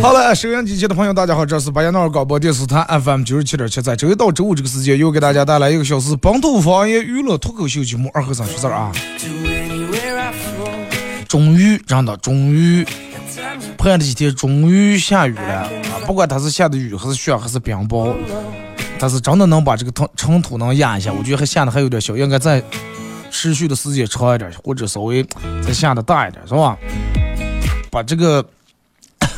好了，收音机前的朋友，大家好，这是巴彦淖尔广播电视台 FM 九十七点七，在周一到周五这个时间，又给大家带来一个小时本土方言娱乐脱口秀节目《二和尚说事儿》啊。终于，真的，终于，盼了几天，终于下雨了啊！不管它是下的雨，还是雪，还是冰雹，但是真的能把这个尘尘土能压一下，我觉得还下的还有点小，应该再持续的时间长一点，或者稍微再下的大一点，是吧？把这个。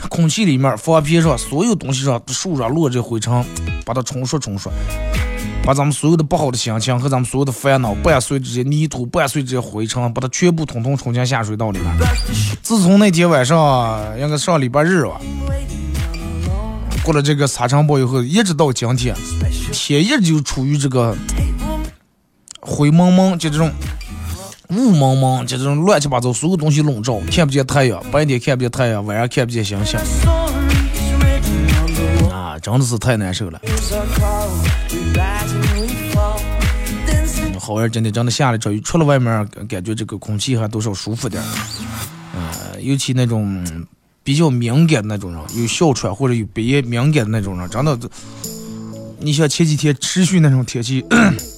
空气里面、房皮上所有东西上、树上落着灰尘，把它冲刷冲刷，把咱们所有的不好的心情和咱们所有的烦恼伴随这些泥土、伴随这些灰尘，把它全部统统冲进下水道里面。自从那天晚上，应该上礼拜日吧，过了这个沙尘暴以后，一直到今天，天一直就处于这个灰蒙蒙，就这种。雾蒙蒙，就这种乱七八糟，所有东西笼罩，看不见太阳，白天看不见太阳，晚上看不见星星，啊，真的是太难受了。好像今天真的下了场雨，出了外面，感觉这个空气还多少舒服点。呃，尤其那种比较敏感的那种人，有哮喘或者有鼻炎敏感的那种人，真的，你像前几天持续那种天气。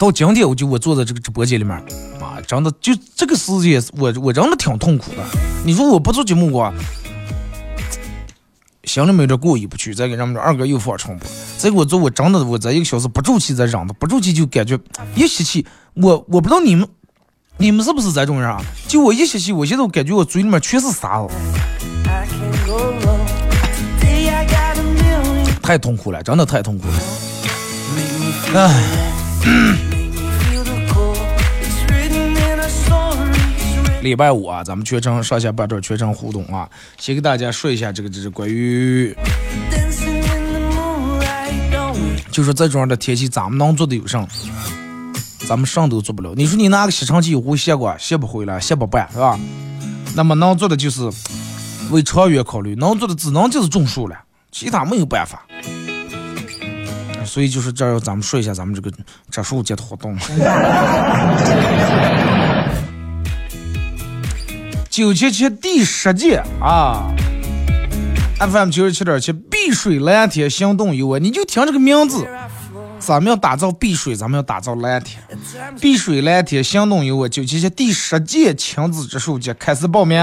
到今天，我就我坐在这个直播间里面，啊，真的就这个时间，我我真的挺痛苦的。你说我不做节目，我心里面有点过意不去。再给咱们这二哥又放重播，再给我做，我真的我在一个小时不住气在嚷的，不住气就感觉一吸气，我我不知道你们你们是不是这种人啊？就我一吸气，我现在我感觉我嘴里面全是沙子，太痛苦了，真的太痛苦了，唉。礼拜五啊，咱们全程上下半段全程互动啊，先给大家说一下这个，这是关于，就说这种样的天气，咱们能做的有啥？咱们啥都做不了。你说你拿个吸尘器回吸过，吸不回来，吸不办是吧？那么能做的就是为长远考虑，能做的只能就是种树了，其他没有办法。所以就是这儿，咱们说一下咱们这个植树节的活动。九七七第十届啊，FM 九十七点七碧水蓝天行动有我，你就听这个名字，咱们要打造碧水，咱们要打造蓝天，碧水蓝天行动有我，九七七第十届亲子植树节开始报名，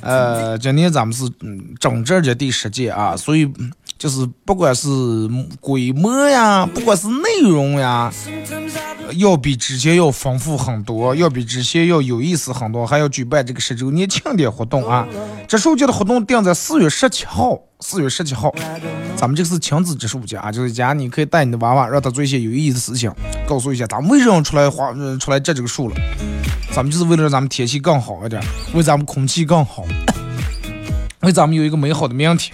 呃，今年咱们是嗯整这届第十届啊，所以。就是不管是规模呀，不管是内容呀，要比之前要丰富很多，要比之前要有意思很多，还要举办这个十周年庆典活动啊！植树节的活动定在四月十七号，四月十七号，咱们这个是亲子植树节啊，就是家你可以带你的娃娃，让他做一些有意义的事情，告诉一下咱们为什么出来花出来摘这个树了，咱们就是为了让咱们天气更好一点，为咱们空气更好，为咱们有一个美好的明天。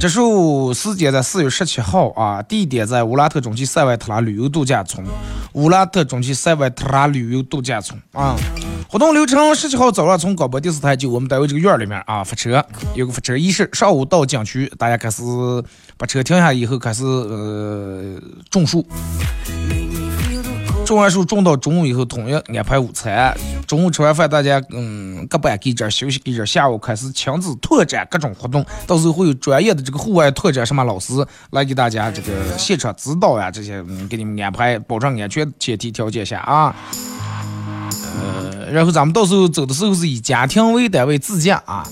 植树时间在四月十七号啊，地点在乌拉特中旗塞外特拉旅游度假村。乌拉特中旗塞外特拉旅游度假村啊，活动流程：十七号早上从广播电视台就我们单位这个院里面啊发车，有个发车仪式。上午到景区，大家开始把车停下以后开始呃种树。种完树种到中午以后，统一安排午餐。中午吃完饭，大家嗯各班给这休息一阵。下午开始亲子拓展各种活动，到时候会有专业的这个户外拓展什么老师来给大家这个现场指导呀，这些嗯给你们安排，保证安全前提条件下啊。呃，然后咱们到时候走的时候是以家庭为单位自驾啊。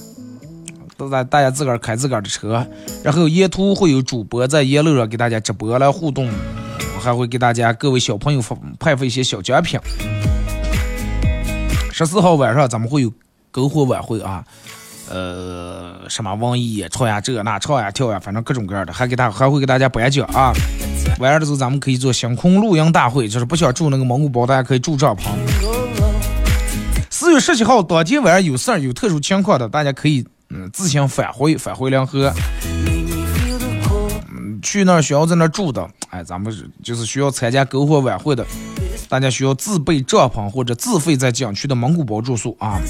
都在大家自个儿开自个儿的车，然后沿途会有主播在沿路上给大家直播来互动，还会给大家各位小朋友发派发一些小奖品。十四号晚上咱们会有篝火晚会啊，呃，什么王艺演唱呀，这那唱呀跳呀，反正各种各样的，还给大还会给大家颁奖啊。晚上的时候咱们可以做星空露营大会，就是不想住那个蒙古包，大家可以住帐篷。四月十七号当天晚上有事儿有特殊情况的，大家可以嗯自行返回返回凉河。去那儿需要在那儿住的，哎，咱们就是需要参加篝火晚会的，大家需要自备帐篷或者自费在景区的蒙古包住宿啊。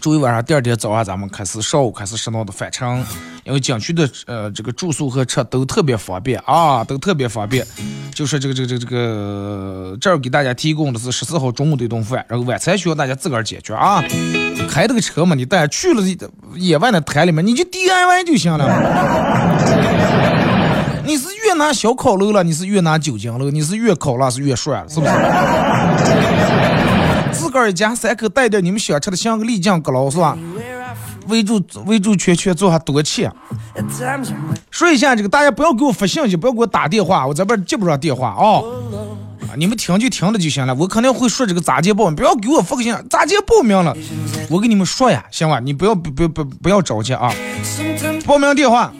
住一晚上，第二天早上咱们开始上午开始适当的返程，因为景区的呃这个住宿和车都特别方便啊，都特别方便。就是这个这个这个这个这儿给大家提供的是十四号中午的一顿饭，然后晚餐需要大家自个儿解决啊。开这个车嘛，你带去了野外的滩里面，你就 DIY 就行了。拿小烤肉了，你是越拿酒精了，你是越烤了是越帅了，是不是？自个儿一家三口带点你们想吃的，像个丽江阁楼是吧？围住围住圈圈坐下多气。说一下这个，大家不要给我发信息，不要给我打电话，我这边接不上电话啊。啊，你们听就听了就行了，我肯定会说这个咋接报名，不要给我发个信，咋接报名了？我跟你们说呀，行吧？你不要不不不不要着急啊。报名电话。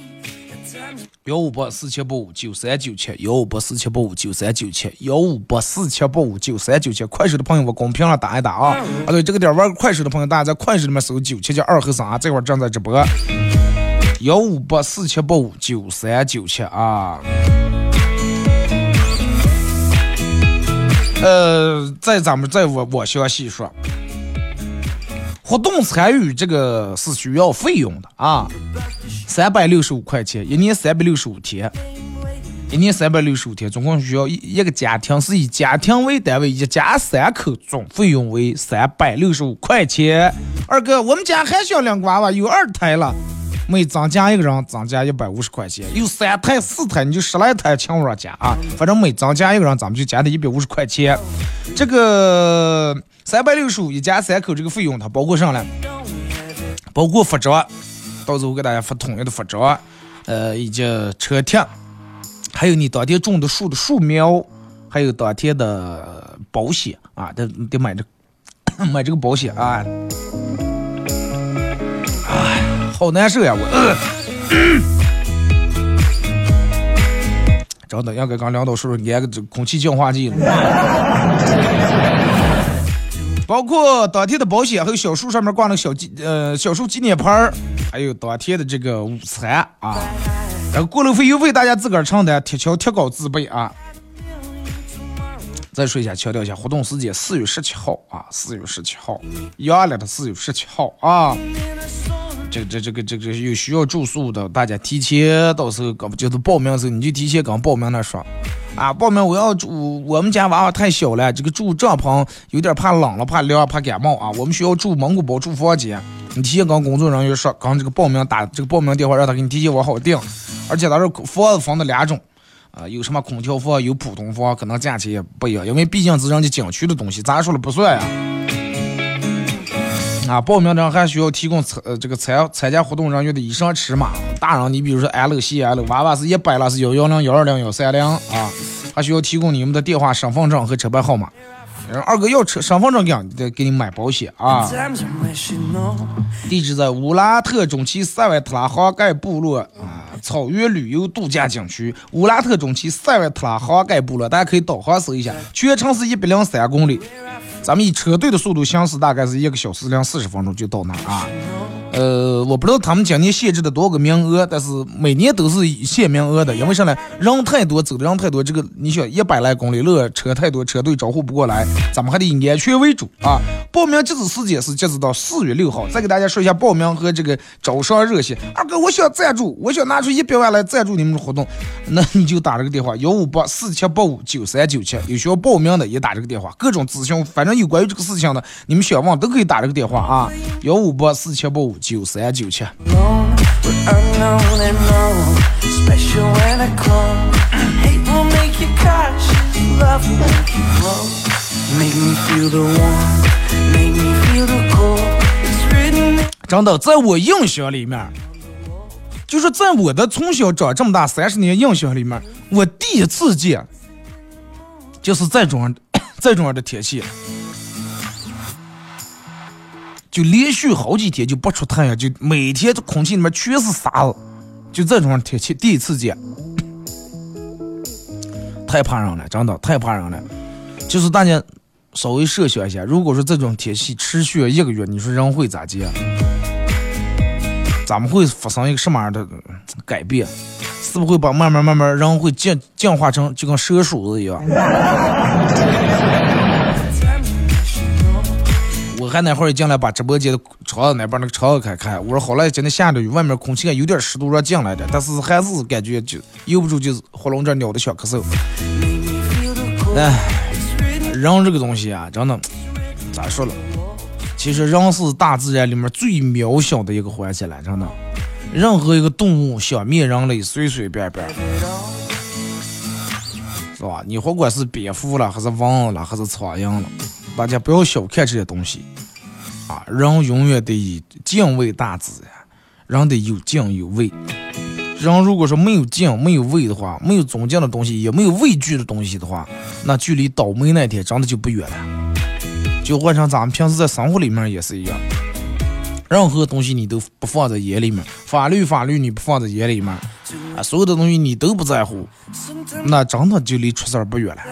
幺五八四七八五九三九七，幺五八四七八五九三九七，幺五八四七八五九三九七。快手的朋友，我公屏上打一打啊！啊，对，这个点玩快手的朋友，大家在快手里面搜九七七二和三，这会儿正在直播。幺五八四七八五九三九七啊。呃，在咱们在我我详细说，活动参与这个是需要费用的啊。三百六十五块钱，一年三百六十五天，一年三百六十五天，总共需要一一个家庭是以家庭为单位，一家三口总费用为三百六十五块钱。二哥，我们家还需要两个娃娃，有二胎了，每增加一个人增加一百五十块钱，有三胎四胎你就十来胎请我加啊，反正每增加一个人咱们就加他一百五十块钱。这个三百六十五一家三口这个费用它包括上了，包括服装。到时候给大家发统一的发照，呃，以及车贴，还有你当天种的树的树苗，还有当天的保险啊，得得买这 买这个保险啊！哎，好难受呀，我。真的，要给刚领导说说，安个空气净化器了。包括当天的保险，还有小树上面挂那个小纪呃小树纪念牌儿，还有当天的这个午餐啊，然后过路费、油费大家自个儿承担，铁锹、铁镐自备啊。再说一下，强调一下，活动时间四月十七号啊，四月十七号，阳历的四月十七号啊。这这这个这个有需要住宿的，大家提前到时候刚就是报名的时候，你就提前跟报名那说。啊，报名我要住，我们家娃娃太小了，这个住帐篷有点怕冷了，怕凉，怕感冒啊。我们需要住蒙古包，住房间。你提前跟工作人员说，刚这个报名打这个报名电话，让他给你提前往好订。而且咱这房子分的两种，啊，有什么空调房，有普通房，可能价钱也不一样，因为毕竟是人家景区的东西，咱说了不算呀。啊，啊报名的人还需要提供参呃这个参参加活动人员的衣裳尺码。大人，你比如说 L、C、L，娃娃是一百了，是幺幺零幺二零幺三零啊。还需要提供你们的电话、身份证和车牌号码。二哥要车身份证给得给你买保险啊。地址在乌拉特中旗塞外特拉杭盖部落啊，草原旅游度假景区。乌拉特中旗塞外特拉杭盖部落，大家可以导航搜一下，全程是一百零三公里。咱们以车队的速度行驶，大概是一个小时零四十分钟就到那啊。呃，我不知道他们今年限制的多少个名额，但是每年都是限名额的，因为啥呢？人太多，走的人太多，这个你想一百来公里路，车太多，车队招呼不过来，咱们还得以安全为主啊。报名截止时间是截止到四月六号。再给大家说一下报名和这个招商热线。二哥，我想赞助，我想拿出一百万来赞助你们的活动，那你就打这个电话幺五八四七八五九三九七，有需要报名的也打这个电话，各种咨询，反正有关于这个事情的，你们想问都可以打这个电话啊，幺五八四七八五。九三九七。真的，在我印象里面，就是在我的从小长这么大三十年印象里面，我第一次见，就是这种这种的天气，就连续好几天就不出太阳，就每天这空气里面全是沙子，就这种天气第一次见，太怕人了，真的太怕人了，就是大家。稍微设想一下，如果说这种天气持续一个月，你说人会咋接？咱们会发生一个什么样的改变？是不会把慢慢慢慢人会进进化成就跟蛇鼠子一样？还那会儿一进来把直播间的窗子那边那个窗子开开，我说好了，今天下着雨，外面空气有点湿度，让进来的，但是还是感觉就由不住就是喉咙这鸟的小咳嗽。哎。人这个东西啊，真的咋说了？其实人是大自然里面最渺小的一个环节了，真的。任何一个动物想灭人类，随随便便，是吧？你不管是蝙蝠了，还是蚊子了，还是苍蝇了，大家不要小看这些东西啊！人永远得以敬畏大自然，人得有敬有畏。人如果说没有敬、没有畏的话，没有尊敬的东西，也没有畏惧的东西的话，那距离倒霉那天真的就不远了。就换成咱们平时在生活里面也是一样，任何东西你都不放在眼里面，法律法律你不放在眼里面，啊，所有的东西你都不在乎，那真的就离出事儿不远了。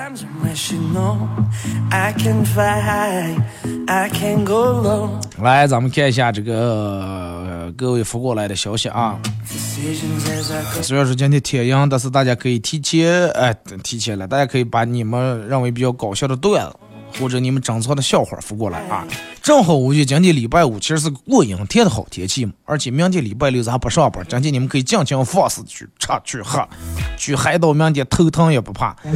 来，咱们看一下这个各位发过来的消息啊。虽然说今天天阴，但是大家可以提前，哎，提前了，大家可以把你们认为比较搞笑的段子，或者你们珍藏的笑话发过来啊。正好我觉得今天礼拜五其实是过阴天的好天气嘛，而且明天礼拜六咱还不上班，今天你们可以尽情放肆去吃去喝，去嗨到明天头疼也不怕。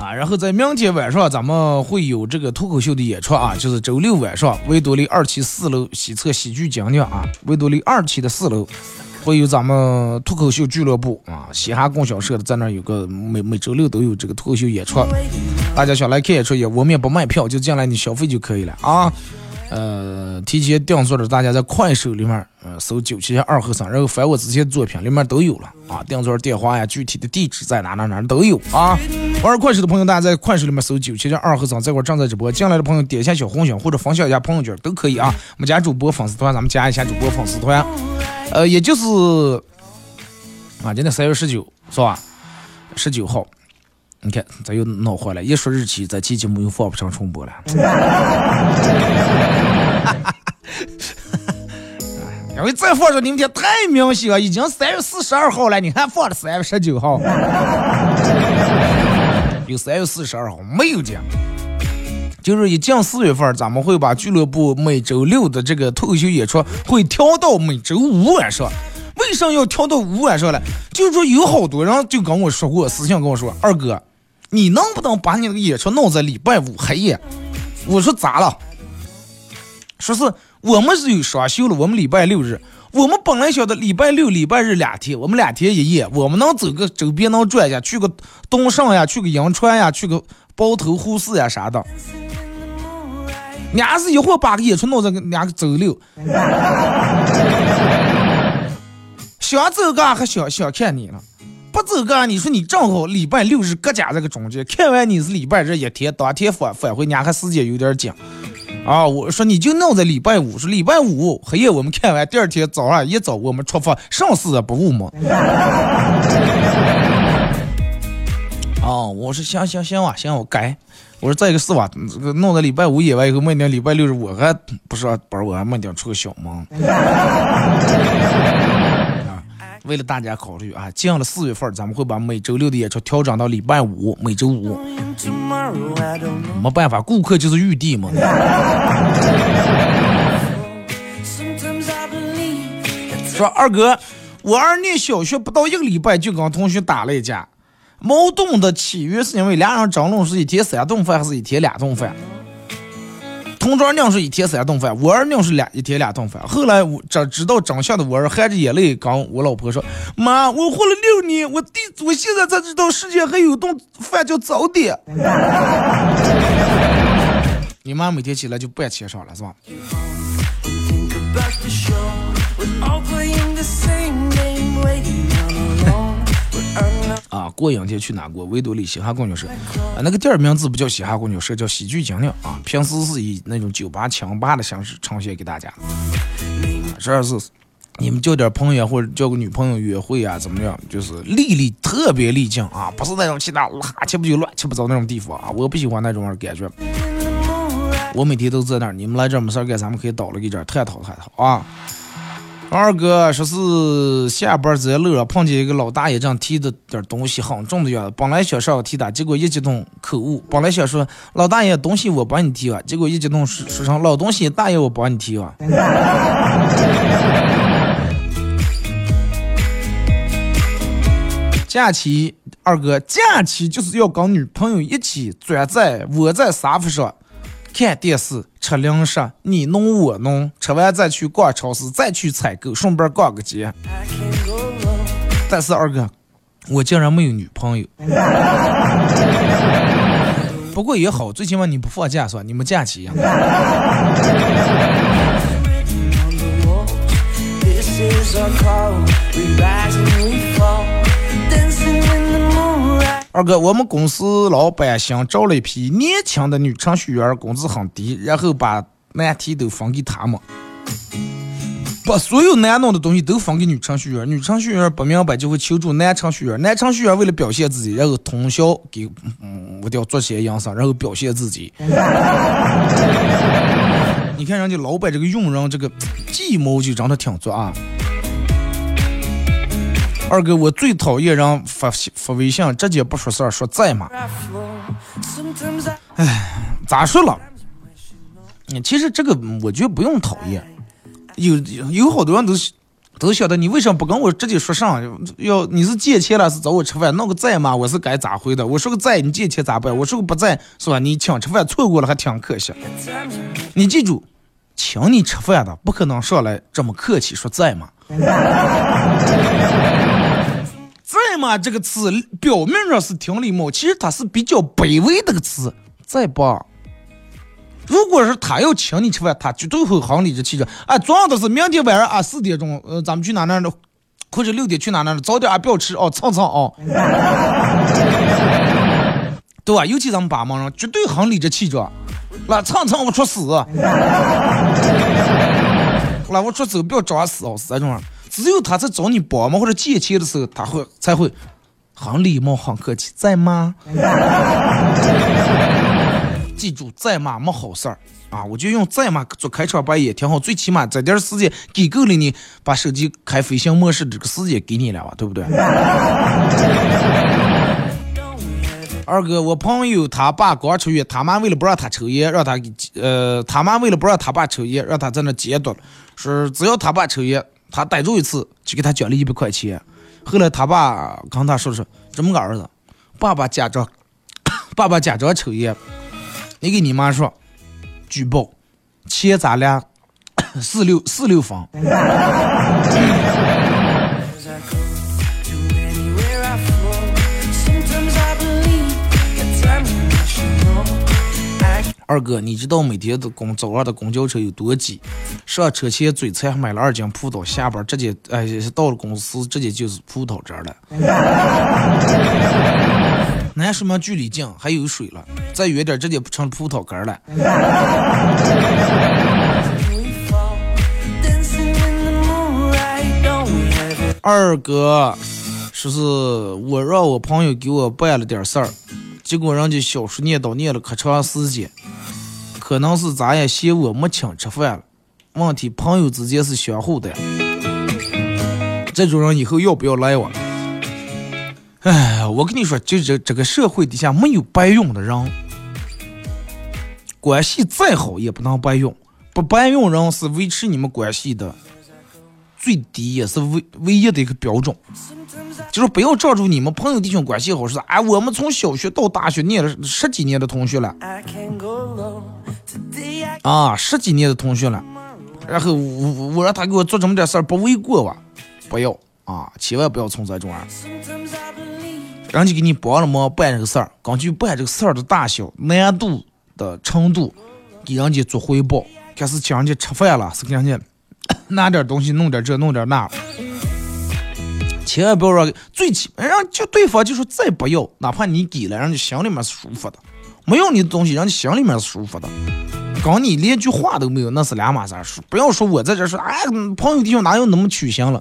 啊然后在明天晚上，咱们会有这个脱口秀的演出啊，就是周六晚上，维多利二期四楼西侧喜剧讲讲啊，维多利二期的四楼会有咱们脱口秀俱乐部啊，嘻哈供销社的在那有个每每周六都有这个脱口秀演出，大家想来看演出也我们也不卖票，就进来你消费就可以了啊。呃，提前订座的大家在快手里面，呃，搜九七二和尚，然后翻我之前作品里面都有了啊。订座电话呀，具体的地址在哪哪哪都有啊。玩快手的朋友，大家在快手里面搜九七二和尚，这块正在直播。进来的朋友点一下小红心或者分享一下朋友圈都可以啊。我们加主播粉丝团，咱们加一下主播粉丝团。呃，也就是啊，今天三月十九是吧？十九号。你看，咱又闹坏了。一说日期，这期节目又放不上重播了。因为再放上你们天太明显了，已经三月四十二号了，你还放了三月十九号，有三月四十二号没有讲？就是一进四月份，咱们会把俱乐部每周六的这个脱口秀演出会调到每周五晚上。为啥要调到五晚上了？就是说有好多人就跟我说过，私信跟我说，二哥。你能不能把你那个演出弄在礼拜五黑夜？我说咋了？说是我们是有双休了，我们礼拜六日，我们本来晓得礼拜六、礼拜日两天，我们两天一夜，我们能走个周边能转一下，去个东胜呀，去个银川呀，去个包头呼市呀啥的。伢是一会儿把个演出弄在个两个周六，想走个还想想看你了。不走个，你说你正好礼拜六日搁家这个中间，看完你是礼拜日一天，当天返返回，家还时间有点紧啊。我说你就弄在礼拜五，说礼拜五黑夜我们看完，第二天早上一早我们出发，上事不误嘛。啊，我说行行行啊，行我改。我说再一个是吧，这个弄在礼拜五演完以后，明天礼拜六日我还不是班，我还没点出个小门。为了大家考虑啊，进了四月份，咱们会把每周六的演出调整到礼拜五，每周五。没办法，顾客就是玉帝嘛。说二哥，我儿念小学不到一个礼拜就跟同学打了一架，矛盾的起源是因为俩人争论是一天三顿饭还是一天两顿饭。同桌娘是一天三顿饭，我儿娘是两一天两顿饭。后来我这知道真相的我儿含着眼泪跟我老婆说：“妈，我活了六年，我弟我现在才知道世界还有顿饭叫早点。”你妈每天起来就半起上了，是吧？过两天去哪过？维多利嘻哈公交社，啊，那个店儿名字不叫嘻哈公交社，叫喜剧精灵啊。平时是以那种酒吧、强吧的形式呈现给大家。这是你们交点朋友或者交个女朋友约会啊，怎么样？就是丽丽特别丽静啊，不是那种其他乱七八糟、乱七八糟那种地方啊。我不喜欢那种感觉。我每天都在那儿，你们来这儿没事儿干，咱们可以到了给这儿探讨探讨啊。二哥说是下班在路上碰见一个老大爷，正提着点东西很重的样子，本来想上提他，结果一激动口误，本来想说老大爷东西我帮你提吧，结果一激动说说成老东西大爷我帮你提吧。假期二哥，假期就是要跟女朋友一起钻在窝在沙发上。看电视，吃零食，你弄我弄，吃完再去逛超市，再去采购，顺便逛个街。但是二哥，我竟然没有女朋友。不过也好，最起码你不放假是吧？你们假期呀。二哥，我们公司老板新招了一批年轻的女程序员，工资很低，然后把难题都分给他们，把所有难弄的东西都分给女程序员。女程序员不明白就会求助男程序员，男程序员为了表现自己，然后通宵给嗯我掉做些营生，然后表现自己。你看人家老板这个用人这个计谋就真的挺足啊。二哥，我最讨厌人发发微信直接不说事儿，说在吗？哎，咋说了？其实这个我觉得不用讨厌，有有好多人都都晓得你为什么不跟我直接说上？要你是借钱了是找我吃饭，弄个在吗？我是该咋回的？我说个在，你借钱咋办？我说个不在，是吧？你请吃饭错过了还挺可惜。你记住，请你吃饭的不可能上来这么客气说在吗？在吗？这个词表面上是挺礼貌，其实它是比较卑微的个词。在吧？如果是他要请你吃饭，他绝对会很理直气壮。啊，重要的是明天晚上啊四点钟，呃，咱们去哪哪的，或者六点去哪哪的，早点啊不要吃哦，蹭蹭哦，对吧？尤其咱们八毛人，绝对很理直气壮。来蹭蹭我出死，来我出走，不要装死哦，是这种。只有他在找你帮忙或者借钱的时候，他会才会很礼貌、很客气，在吗？记住，在吗？没好事儿啊！我就用在吗做开场白也挺好，最起码这点时间给够了你把手机开飞行模式这个时间给你了吧，对不对？二哥，我朋友他爸刚出院，他妈为了不让他抽烟，让他给呃，他妈为了不让他爸抽烟，让他在那监督，说只要他爸抽烟。他逮住一次就给他奖励一百块钱，后来他爸跟他说说：“这么个儿子，爸爸假装，爸爸假装抽烟，你给你妈说，举报，钱咱俩 四六四六分。”二哥，你知道每天的公早上的公交车有多挤？上车前嘴馋，还买了二斤葡萄，下班直接哎到了公司直接就是葡萄汁了。那说明距离近，还有水了，再远点直接成葡萄干了。二哥，说是我让我朋友给我办了点事儿，结果人家小叔念叨念了可长时间。可能是咱也嫌我没请吃饭了。问题朋友之间是相互的，这种人以后要不要来我？哎，我跟你说，就这这个社会底下没有白用的人，关系再好也不能白用。不白用人是维持你们关系的最低也是唯唯一的一个标准。就是不要照住你们朋友弟兄关系好，是哎，我们从小学到大学念了十几年的同学了。啊，十几年的同学了，然后我我让他给我做这么点事儿，不为过吧？不要啊，千万不要从这种啊。人家给你帮了忙办这个事儿，根据办这个事儿的大小、难度的程度，给人家做回报，开始请人家吃饭了，是给人家 拿点东西，弄点这，弄点那。千万不要说最起码让就对方就说再不要，哪怕你给了，人家心里面是舒服的。没有你的东西，人家心里面是舒服的。跟你连句话都没有，那是两码事儿。不要说我在这说，哎，朋友弟兄哪有那么曲心了？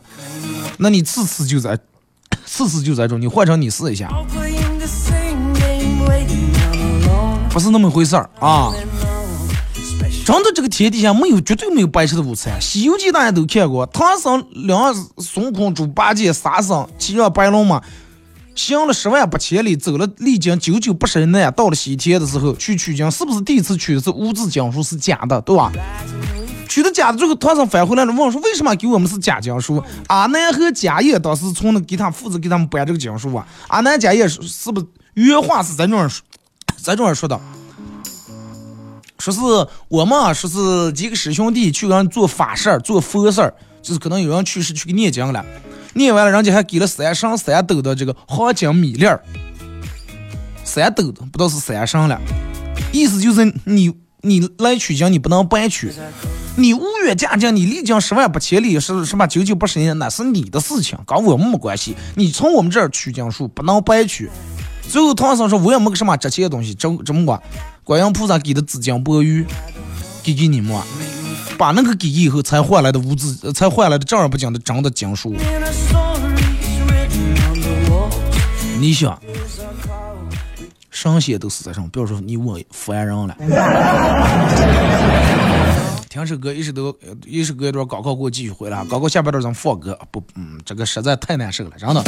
那你次次就在，次次就在中，你换成你试一下，不是那么回事儿啊。真的，这个天底下没有绝对没有白吃的午餐。《西游记》大家都看过，唐僧两孙悟空、猪八戒、沙僧骑上白龙马，行了十万八千里，走了历经九九八十难，到了西天的时候去取经，是不是第一次取的是无字经书是假的，对吧？取的假的，最后唐僧返回来了，问说为什么给我们是假经书？阿难和迦叶当时从那给他父子给他们搬这个经书啊，阿难迦叶是不原话是在这儿说，在这儿说的？说是我们啊，说是几个师兄弟去给人做法事儿做佛事儿就是可能有人去世去给念经了，念完了，人家还给了三升三斗的这个黄金米粒儿，三斗的不知道是三升了，意思就是你你来取经你不能白取，你无缘嫁进，你历经十万八千里是什么九九八十年那是你的事情，跟我没关系，你从我们这儿取经书不能白取。最后唐僧说我也没个什么值钱的东西，这这么管。观音菩萨给的紫金钵盂，给给你们，把那个给以后才换来的物资，才换来的正儿八经的真的经书。你想，神仙都是在上，不要说你我凡人了。听首歌，一首都一首歌一段广告给我继续回来，广告下半段咱放歌，不，嗯，这个实在太难受了，真的。